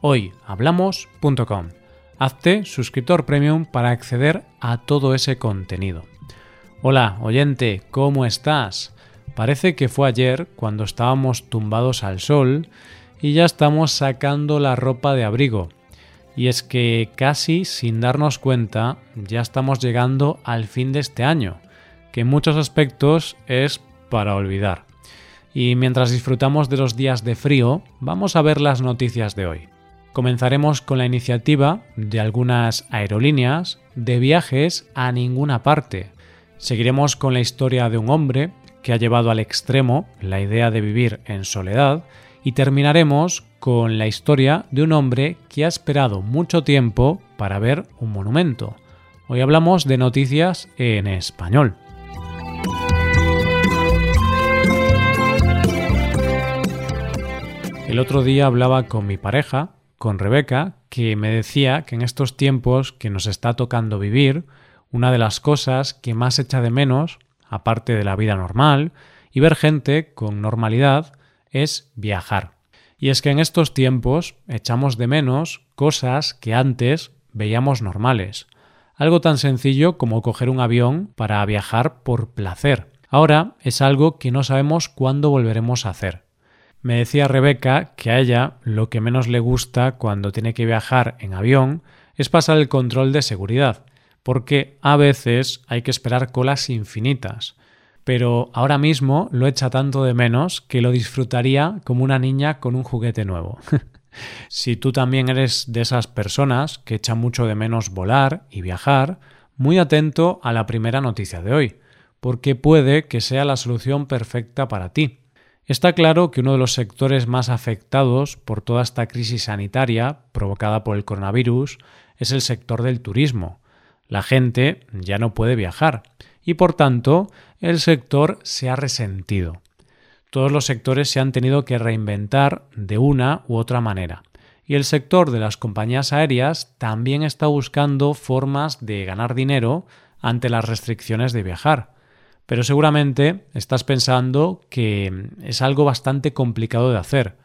hoyhablamos.com. Hazte suscriptor premium para acceder a todo ese contenido. Hola, oyente, ¿cómo estás? Parece que fue ayer cuando estábamos tumbados al sol y ya estamos sacando la ropa de abrigo. Y es que casi sin darnos cuenta ya estamos llegando al fin de este año, que en muchos aspectos es para olvidar. Y mientras disfrutamos de los días de frío, vamos a ver las noticias de hoy. Comenzaremos con la iniciativa de algunas aerolíneas de viajes a ninguna parte. Seguiremos con la historia de un hombre que ha llevado al extremo la idea de vivir en soledad y terminaremos con la historia de un hombre que ha esperado mucho tiempo para ver un monumento. Hoy hablamos de noticias en español. El otro día hablaba con mi pareja, con Rebeca, que me decía que en estos tiempos que nos está tocando vivir, una de las cosas que más echa de menos, aparte de la vida normal, y ver gente con normalidad, es viajar. Y es que en estos tiempos echamos de menos cosas que antes veíamos normales. Algo tan sencillo como coger un avión para viajar por placer. Ahora es algo que no sabemos cuándo volveremos a hacer. Me decía Rebeca que a ella lo que menos le gusta cuando tiene que viajar en avión es pasar el control de seguridad, porque a veces hay que esperar colas infinitas pero ahora mismo lo echa tanto de menos que lo disfrutaría como una niña con un juguete nuevo. si tú también eres de esas personas que echan mucho de menos volar y viajar, muy atento a la primera noticia de hoy, porque puede que sea la solución perfecta para ti. Está claro que uno de los sectores más afectados por toda esta crisis sanitaria provocada por el coronavirus es el sector del turismo. La gente ya no puede viajar y por tanto el sector se ha resentido. Todos los sectores se han tenido que reinventar de una u otra manera. Y el sector de las compañías aéreas también está buscando formas de ganar dinero ante las restricciones de viajar. Pero seguramente estás pensando que es algo bastante complicado de hacer,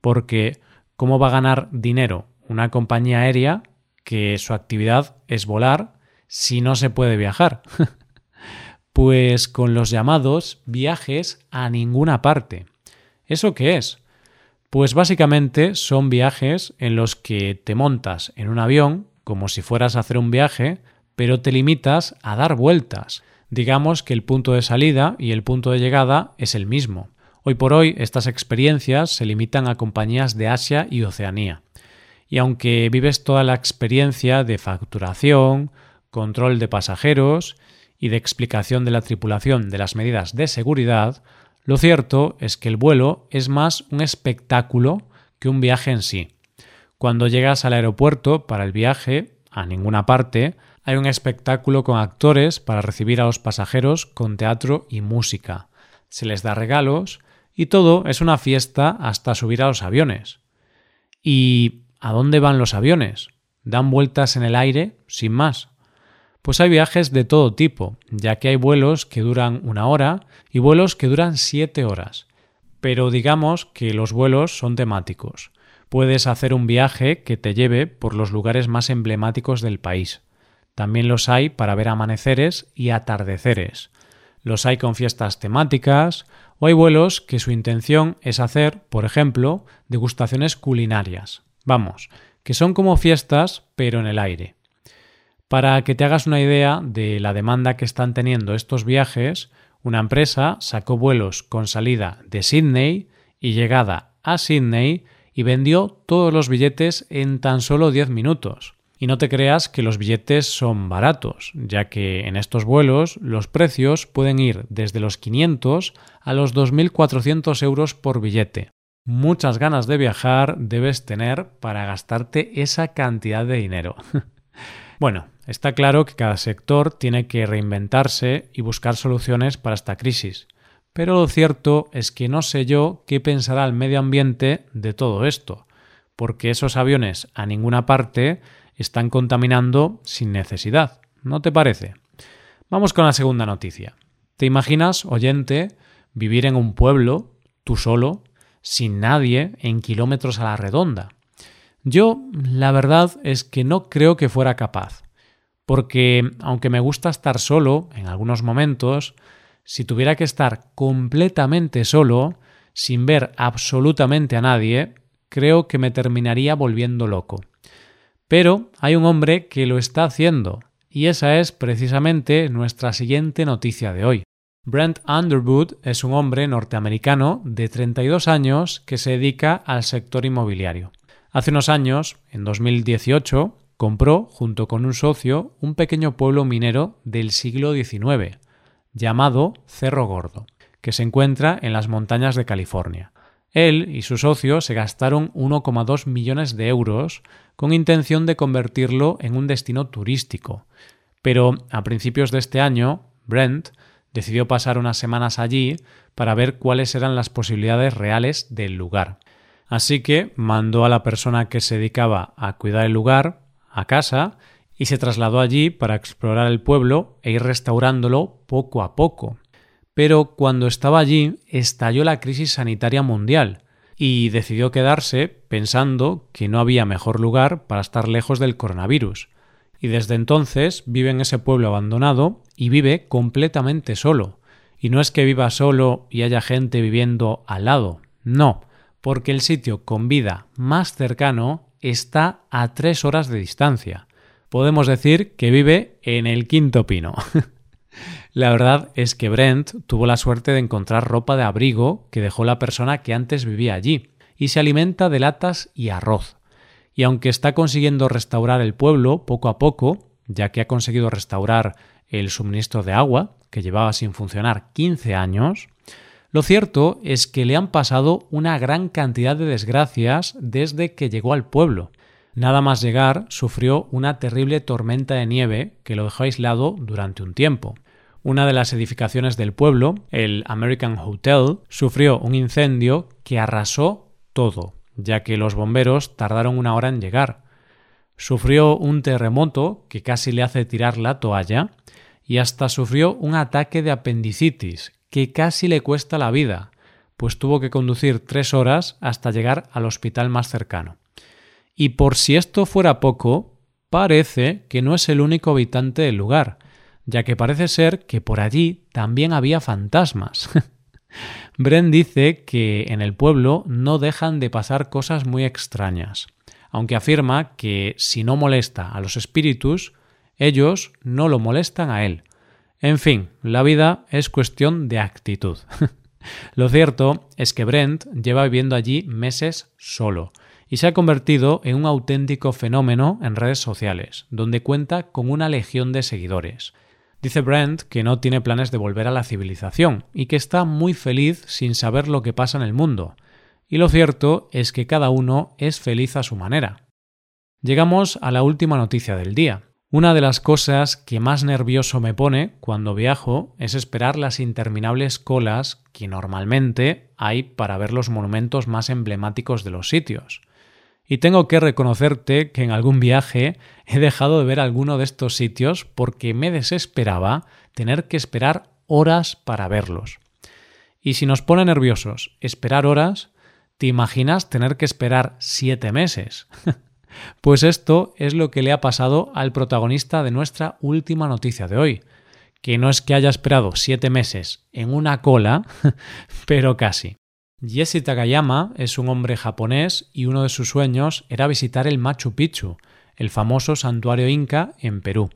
porque ¿cómo va a ganar dinero una compañía aérea que su actividad es volar si no se puede viajar? Pues con los llamados viajes a ninguna parte. ¿Eso qué es? Pues básicamente son viajes en los que te montas en un avión como si fueras a hacer un viaje, pero te limitas a dar vueltas. Digamos que el punto de salida y el punto de llegada es el mismo. Hoy por hoy estas experiencias se limitan a compañías de Asia y Oceanía. Y aunque vives toda la experiencia de facturación, control de pasajeros y de explicación de la tripulación de las medidas de seguridad, lo cierto es que el vuelo es más un espectáculo que un viaje en sí. Cuando llegas al aeropuerto para el viaje, a ninguna parte, hay un espectáculo con actores para recibir a los pasajeros con teatro y música. Se les da regalos y todo es una fiesta hasta subir a los aviones. ¿Y a dónde van los aviones? Dan vueltas en el aire sin más. Pues hay viajes de todo tipo, ya que hay vuelos que duran una hora y vuelos que duran siete horas. Pero digamos que los vuelos son temáticos. Puedes hacer un viaje que te lleve por los lugares más emblemáticos del país. También los hay para ver amaneceres y atardeceres. Los hay con fiestas temáticas o hay vuelos que su intención es hacer, por ejemplo, degustaciones culinarias. Vamos, que son como fiestas pero en el aire. Para que te hagas una idea de la demanda que están teniendo estos viajes, una empresa sacó vuelos con salida de Sydney y llegada a Sydney y vendió todos los billetes en tan solo 10 minutos. Y no te creas que los billetes son baratos, ya que en estos vuelos los precios pueden ir desde los 500 a los 2.400 euros por billete. muchas ganas de viajar debes tener para gastarte esa cantidad de dinero. bueno, está claro que cada sector tiene que reinventarse y buscar soluciones para esta crisis. Pero lo cierto es que no sé yo qué pensará el medio ambiente de todo esto, porque esos aviones a ninguna parte están contaminando sin necesidad. ¿No te parece? Vamos con la segunda noticia. ¿Te imaginas, oyente, vivir en un pueblo, tú solo, sin nadie, en kilómetros a la redonda? Yo, la verdad es que no creo que fuera capaz, porque aunque me gusta estar solo en algunos momentos, si tuviera que estar completamente solo, sin ver absolutamente a nadie, creo que me terminaría volviendo loco. Pero hay un hombre que lo está haciendo, y esa es precisamente nuestra siguiente noticia de hoy. Brent Underwood es un hombre norteamericano de 32 años que se dedica al sector inmobiliario. Hace unos años, en 2018, compró, junto con un socio, un pequeño pueblo minero del siglo XIX, llamado Cerro Gordo, que se encuentra en las montañas de California. Él y su socio se gastaron 1,2 millones de euros con intención de convertirlo en un destino turístico. Pero a principios de este año, Brent decidió pasar unas semanas allí para ver cuáles eran las posibilidades reales del lugar. Así que mandó a la persona que se dedicaba a cuidar el lugar a casa y se trasladó allí para explorar el pueblo e ir restaurándolo poco a poco. Pero cuando estaba allí estalló la crisis sanitaria mundial y decidió quedarse pensando que no había mejor lugar para estar lejos del coronavirus. Y desde entonces vive en ese pueblo abandonado y vive completamente solo. Y no es que viva solo y haya gente viviendo al lado, no, porque el sitio con vida más cercano está a tres horas de distancia podemos decir que vive en el quinto pino. la verdad es que Brent tuvo la suerte de encontrar ropa de abrigo que dejó la persona que antes vivía allí, y se alimenta de latas y arroz. Y aunque está consiguiendo restaurar el pueblo poco a poco, ya que ha conseguido restaurar el suministro de agua, que llevaba sin funcionar 15 años, lo cierto es que le han pasado una gran cantidad de desgracias desde que llegó al pueblo, Nada más llegar, sufrió una terrible tormenta de nieve que lo dejó aislado durante un tiempo. Una de las edificaciones del pueblo, el American Hotel, sufrió un incendio que arrasó todo, ya que los bomberos tardaron una hora en llegar. Sufrió un terremoto que casi le hace tirar la toalla y hasta sufrió un ataque de apendicitis que casi le cuesta la vida, pues tuvo que conducir tres horas hasta llegar al hospital más cercano. Y por si esto fuera poco, parece que no es el único habitante del lugar, ya que parece ser que por allí también había fantasmas. Bren dice que en el pueblo no dejan de pasar cosas muy extrañas, aunque afirma que si no molesta a los espíritus, ellos no lo molestan a él. En fin, la vida es cuestión de actitud. lo cierto es que Brent lleva viviendo allí meses solo, y se ha convertido en un auténtico fenómeno en redes sociales, donde cuenta con una legión de seguidores. Dice Brent que no tiene planes de volver a la civilización y que está muy feliz sin saber lo que pasa en el mundo. Y lo cierto es que cada uno es feliz a su manera. Llegamos a la última noticia del día. Una de las cosas que más nervioso me pone cuando viajo es esperar las interminables colas que normalmente hay para ver los monumentos más emblemáticos de los sitios. Y tengo que reconocerte que en algún viaje he dejado de ver alguno de estos sitios porque me desesperaba tener que esperar horas para verlos. Y si nos pone nerviosos esperar horas, ¿te imaginas tener que esperar siete meses? pues esto es lo que le ha pasado al protagonista de nuestra última noticia de hoy, que no es que haya esperado siete meses en una cola, pero casi. Jesse Takayama es un hombre japonés y uno de sus sueños era visitar el Machu Picchu, el famoso santuario inca en Perú.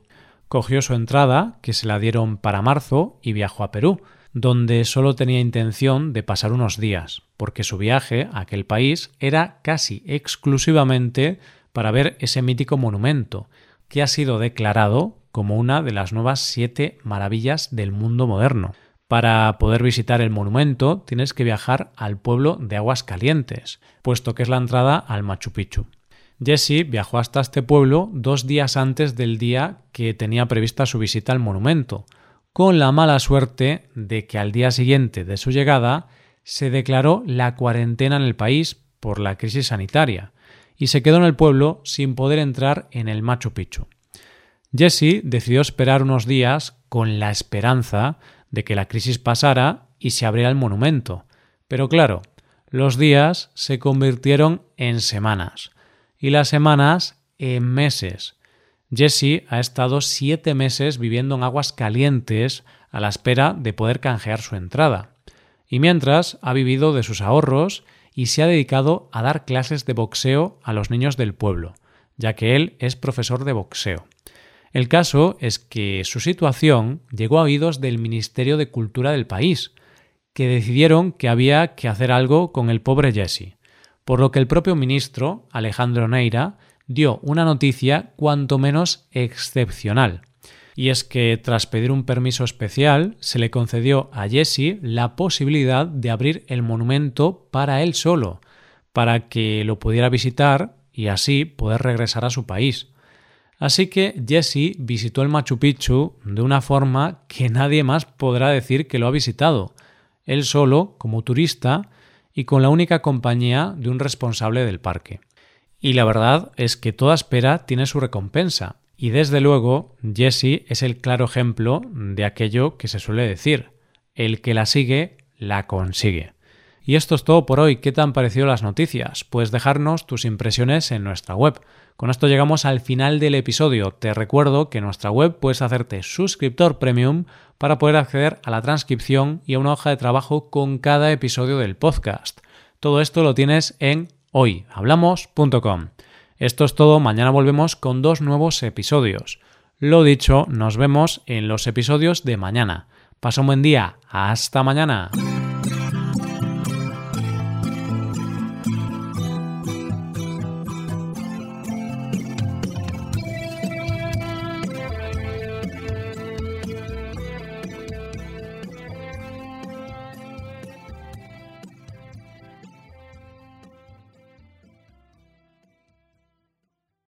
Cogió su entrada, que se la dieron para marzo, y viajó a Perú, donde solo tenía intención de pasar unos días, porque su viaje a aquel país era casi exclusivamente para ver ese mítico monumento, que ha sido declarado como una de las nuevas siete maravillas del mundo moderno. Para poder visitar el monumento tienes que viajar al pueblo de Aguas Calientes, puesto que es la entrada al Machu Picchu. Jesse viajó hasta este pueblo dos días antes del día que tenía prevista su visita al monumento, con la mala suerte de que al día siguiente de su llegada se declaró la cuarentena en el país por la crisis sanitaria y se quedó en el pueblo sin poder entrar en el Machu Picchu. Jesse decidió esperar unos días con la esperanza de que la crisis pasara y se abriera el monumento. Pero claro, los días se convirtieron en semanas y las semanas en meses. Jesse ha estado siete meses viviendo en aguas calientes a la espera de poder canjear su entrada. Y mientras ha vivido de sus ahorros y se ha dedicado a dar clases de boxeo a los niños del pueblo, ya que él es profesor de boxeo. El caso es que su situación llegó a oídos del Ministerio de Cultura del país, que decidieron que había que hacer algo con el pobre Jesse por lo que el propio ministro, Alejandro Neira, dio una noticia cuanto menos excepcional. Y es que tras pedir un permiso especial, se le concedió a Jesse la posibilidad de abrir el monumento para él solo, para que lo pudiera visitar y así poder regresar a su país. Así que Jesse visitó el Machu Picchu de una forma que nadie más podrá decir que lo ha visitado. Él solo, como turista, y con la única compañía de un responsable del parque. Y la verdad es que toda espera tiene su recompensa, y desde luego Jesse es el claro ejemplo de aquello que se suele decir, el que la sigue, la consigue. Y esto es todo por hoy. ¿Qué te han parecido las noticias? Puedes dejarnos tus impresiones en nuestra web. Con esto llegamos al final del episodio. Te recuerdo que en nuestra web puedes hacerte suscriptor premium para poder acceder a la transcripción y a una hoja de trabajo con cada episodio del podcast. Todo esto lo tienes en hoyhablamos.com. Esto es todo, mañana volvemos con dos nuevos episodios. Lo dicho, nos vemos en los episodios de mañana. Pasa un buen día, hasta mañana.